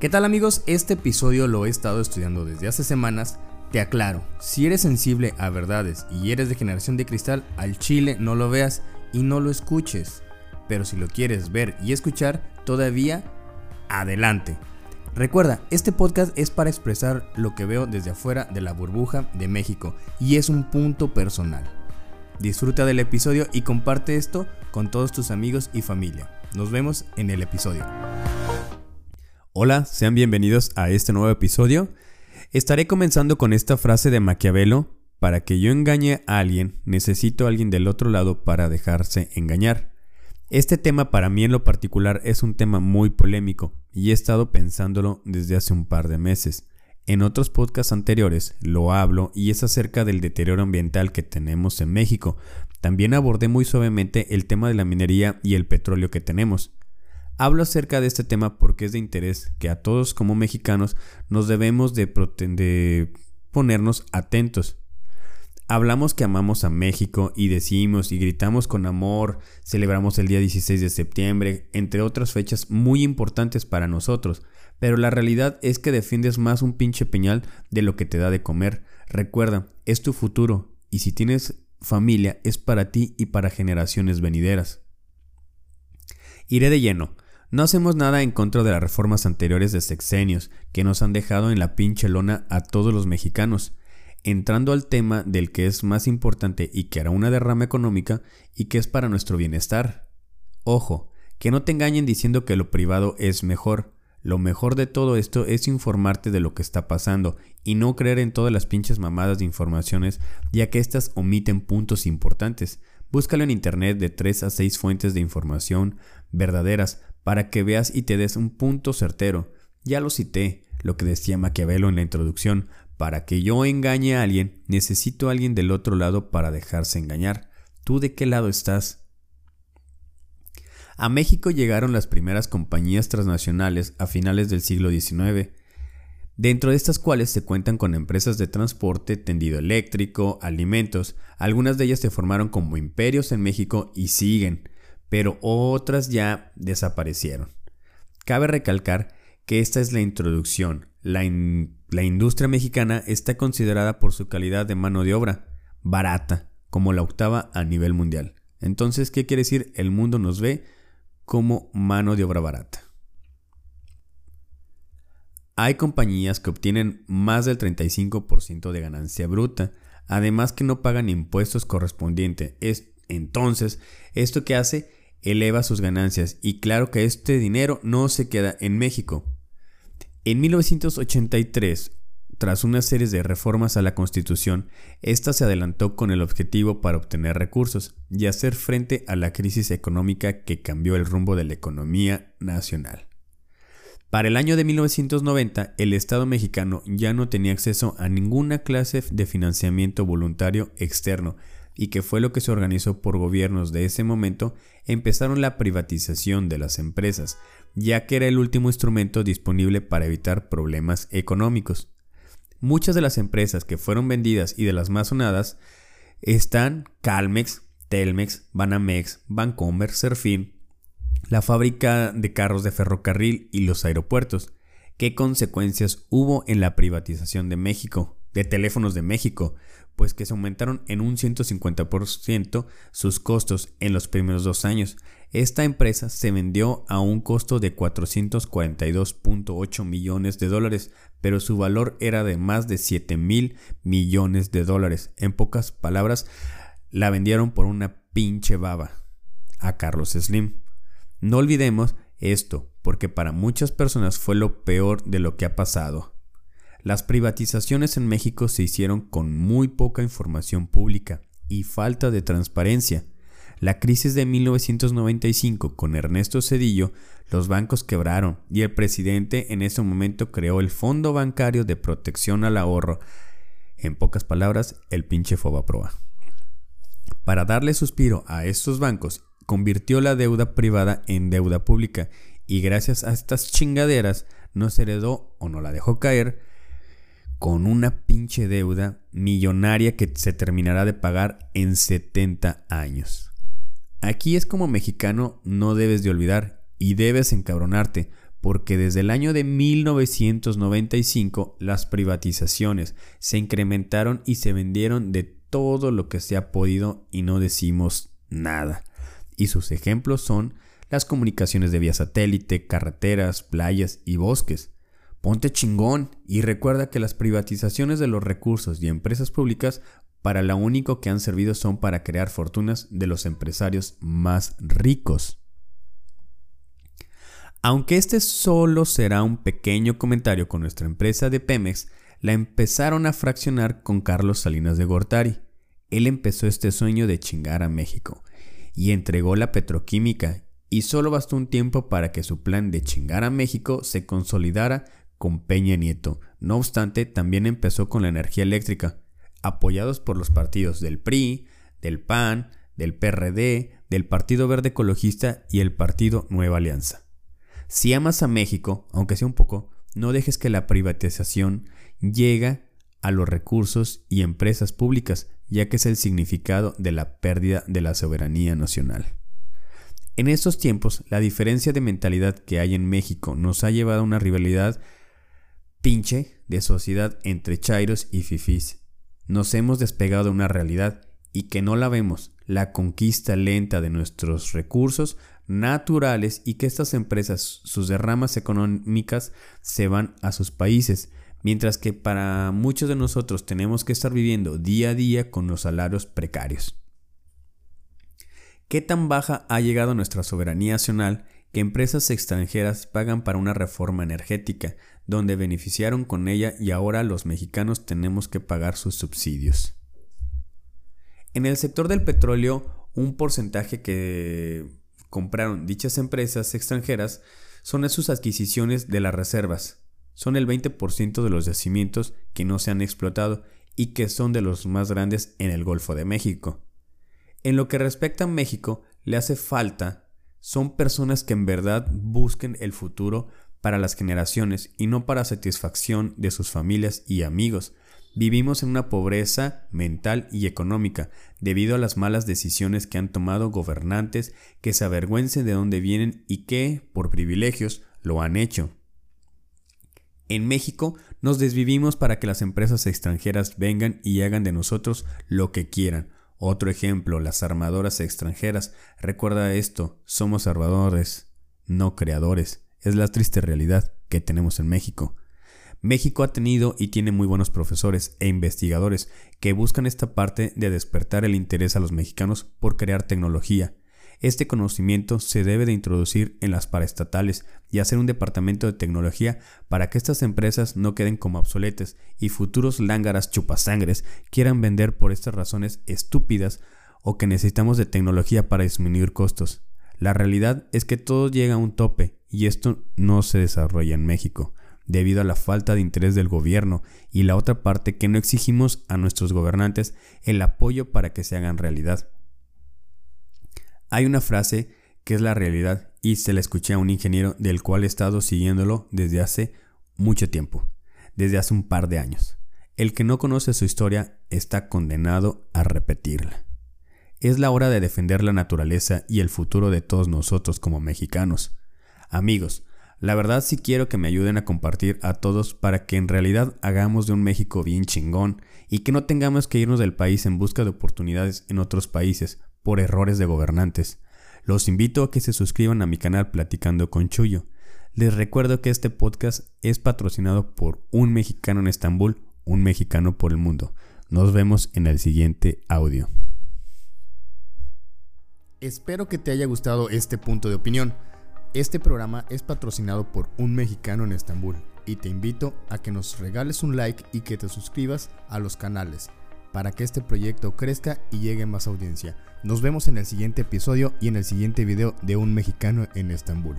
¿Qué tal amigos? Este episodio lo he estado estudiando desde hace semanas. Te aclaro, si eres sensible a verdades y eres de generación de cristal, al chile no lo veas y no lo escuches. Pero si lo quieres ver y escuchar, todavía adelante. Recuerda, este podcast es para expresar lo que veo desde afuera de la burbuja de México y es un punto personal. Disfruta del episodio y comparte esto con todos tus amigos y familia. Nos vemos en el episodio. Hola, sean bienvenidos a este nuevo episodio. Estaré comenzando con esta frase de Maquiavelo, para que yo engañe a alguien, necesito a alguien del otro lado para dejarse engañar. Este tema para mí en lo particular es un tema muy polémico y he estado pensándolo desde hace un par de meses. En otros podcasts anteriores lo hablo y es acerca del deterioro ambiental que tenemos en México. También abordé muy suavemente el tema de la minería y el petróleo que tenemos. Hablo acerca de este tema porque es de interés que a todos como mexicanos nos debemos de, ponernos atentos. Hablamos que amamos a México y decimos y gritamos con amor, celebramos el día 16 de septiembre, entre otras fechas muy importantes para nosotros, pero la realidad es que defiendes más un pinche peñal de lo que te da de comer. Recuerda, es tu futuro y si tienes familia es para ti y para generaciones venideras. Iré de lleno. No hacemos nada en contra de las reformas anteriores de sexenios que nos han dejado en la pinche lona a todos los mexicanos, entrando al tema del que es más importante y que hará una derrama económica y que es para nuestro bienestar. Ojo, que no te engañen diciendo que lo privado es mejor. Lo mejor de todo esto es informarte de lo que está pasando y no creer en todas las pinches mamadas de informaciones, ya que éstas omiten puntos importantes. Búscalo en internet de 3 a 6 fuentes de información verdaderas para que veas y te des un punto certero. Ya lo cité, lo que decía Maquiavelo en la introducción, para que yo engañe a alguien, necesito a alguien del otro lado para dejarse engañar. ¿Tú de qué lado estás? A México llegaron las primeras compañías transnacionales a finales del siglo XIX, dentro de estas cuales se cuentan con empresas de transporte, tendido eléctrico, alimentos, algunas de ellas se formaron como imperios en México y siguen pero otras ya desaparecieron. Cabe recalcar que esta es la introducción. La, industria mexicana está considerada por su calidad de mano de obra barata, como la octava a nivel mundial. Entonces, ¿qué quiere decir? El mundo nos ve como mano de obra barata. Hay compañías que obtienen más del 35% de ganancia bruta, además que no pagan impuestos correspondientes. entonces, ¿esto qué hace? Eleva sus ganancias y claro que este dinero no se queda en México. En 1983, tras una serie de reformas a la Constitución, esta se adelantó con el objetivo para obtener recursos y hacer frente a la crisis económica que cambió el rumbo de la economía nacional. Para el año de 1990, el Estado mexicano ya no tenía acceso a ninguna clase de financiamiento voluntario externo, y que fue lo que se organizó por gobiernos de ese momento, empezaron la privatización de las empresas, ya que era el último instrumento disponible para evitar problemas económicos. Muchas de las empresas que fueron vendidas y de las más sonadas están Calmex, Telmex, Banamex, Bancomer, Serfín, la fábrica de carros de ferrocarril y los aeropuertos. ¿Qué consecuencias hubo en la privatización de México, de teléfonos de México? Pues que se aumentaron en un 150% sus costos en los primeros dos años. Esta empresa se vendió a un costo de 442.8 millones de dólares, pero su valor era de más de 7 mil millones de dólares. En pocas palabras, la vendieron por una pinche baba a Carlos Slim. No olvidemos esto, porque para muchas personas fue lo peor de lo que ha pasado. Las privatizaciones en México se hicieron con muy poca información pública y falta de transparencia. La crisis de 1995 con Ernesto Cedillo, los bancos quebraron y el presidente en ese momento creó el Fondo Bancario de Protección al Ahorro. En pocas palabras, el pinche Fobaproa. Para darle suspiro a estos bancos, convirtió la deuda privada en deuda pública y gracias a estas chingaderas no se heredó o no la dejó caer con una pinche deuda millonaria que se terminará de pagar en 70 años. Aquí es como mexicano no debes de olvidar y debes encabronarte porque desde el año de 1995 las privatizaciones se incrementaron y se vendieron de todo lo que se ha podido y no decimos nada. Y sus ejemplos son las comunicaciones de vía satélite, carreteras, playas y bosques. Ponte chingón y recuerda que las privatizaciones de los recursos y empresas públicas para lo único que han servido son para crear fortunas de los empresarios más ricos. Aunque este solo será un pequeño comentario con nuestra empresa de Pemex, la empezaron a fraccionar con Carlos Salinas de Gortari. Él empezó este sueño de chingar a México y entregó la petroquímica y solo bastó un tiempo para que su plan de chingar a México se consolidara con Peña Nieto. No obstante, también empezó con la energía eléctrica, apoyados por los partidos del PRI, del PAN, del PRD, del Partido Verde Ecologista y el Partido Nueva Alianza. Si amas a México, aunque sea un poco, no dejes que la privatización llegue a los recursos y empresas públicas, ya que es el significado de la pérdida de la soberanía nacional. En estos tiempos, la diferencia de mentalidad que hay en México nos ha llevado a una rivalidad pinche de sociedad entre chairos y fifís. Nos hemos despegado de una realidad y que no la vemos, la conquista lenta de nuestros recursos naturales y que estas empresas, sus derramas económicas, se van a sus países, mientras que para muchos de nosotros tenemos que estar viviendo día a día con los salarios precarios. ¿Qué tan baja ha llegado nuestra soberanía nacional que empresas extranjeras pagan para una reforma energética, donde beneficiaron con ella y ahora los mexicanos tenemos que pagar sus subsidios? En el sector del petróleo, un porcentaje que compraron dichas empresas extranjeras son sus adquisiciones de las reservas. Son el 20% de los yacimientos que no se han explotado y que son de los más grandes en el Golfo de México. En lo que respecta a México, le hace falta son personas que en verdad busquen el futuro para las generaciones y no para satisfacción de sus familias y amigos. Vivimos en una pobreza mental y económica debido a las malas decisiones que han tomado gobernantes que se avergüencen de dónde vienen y que, por privilegios, lo han hecho. En México nos desvivimos para que las empresas extranjeras vengan y hagan de nosotros lo que quieran, otro ejemplo, las armadoras extranjeras. Recuerda esto, somos armadores, no creadores. Es la triste realidad que tenemos en México. México ha tenido y tiene muy buenos profesores e investigadores que buscan esta parte de despertar el interés a los mexicanos por crear tecnología, este conocimiento se debe de introducir en las paraestatales y hacer un departamento de tecnología para que estas empresas no queden como obsoletas y futuros lángaras chupasangres quieran vender por estas razones estúpidas o que necesitamos de tecnología para disminuir costos. La realidad es que todo llega a un tope y esto no se desarrolla en México debido a la falta de interés del gobierno y la otra parte que no exigimos a nuestros gobernantes el apoyo para que se hagan realidad. Hay una frase que es la realidad y se la escuché a un ingeniero del cual he estado siguiéndolo desde hace mucho tiempo, desde hace un par de años. El que no conoce su historia está condenado a repetirla. Es la hora de defender la naturaleza y el futuro de todos nosotros como mexicanos. Amigos, la verdad sí quiero que me ayuden a compartir a todos para que en realidad hagamos de un México bien chingón y que no tengamos que irnos del país en busca de oportunidades en otros países, por errores de gobernantes. Los invito a que se suscriban a mi canal Platicando con Chuyo. Les recuerdo que este podcast es patrocinado por un mexicano en Estambul, un mexicano por el mundo. Nos vemos en el siguiente audio. Espero que te haya gustado este punto de opinión. Este programa es patrocinado por un mexicano en Estambul y te invito a que nos regales un like y que te suscribas a los canales para que este proyecto crezca y llegue más audiencia. Nos vemos en el siguiente episodio y en el siguiente video de Un Mexicano en Estambul.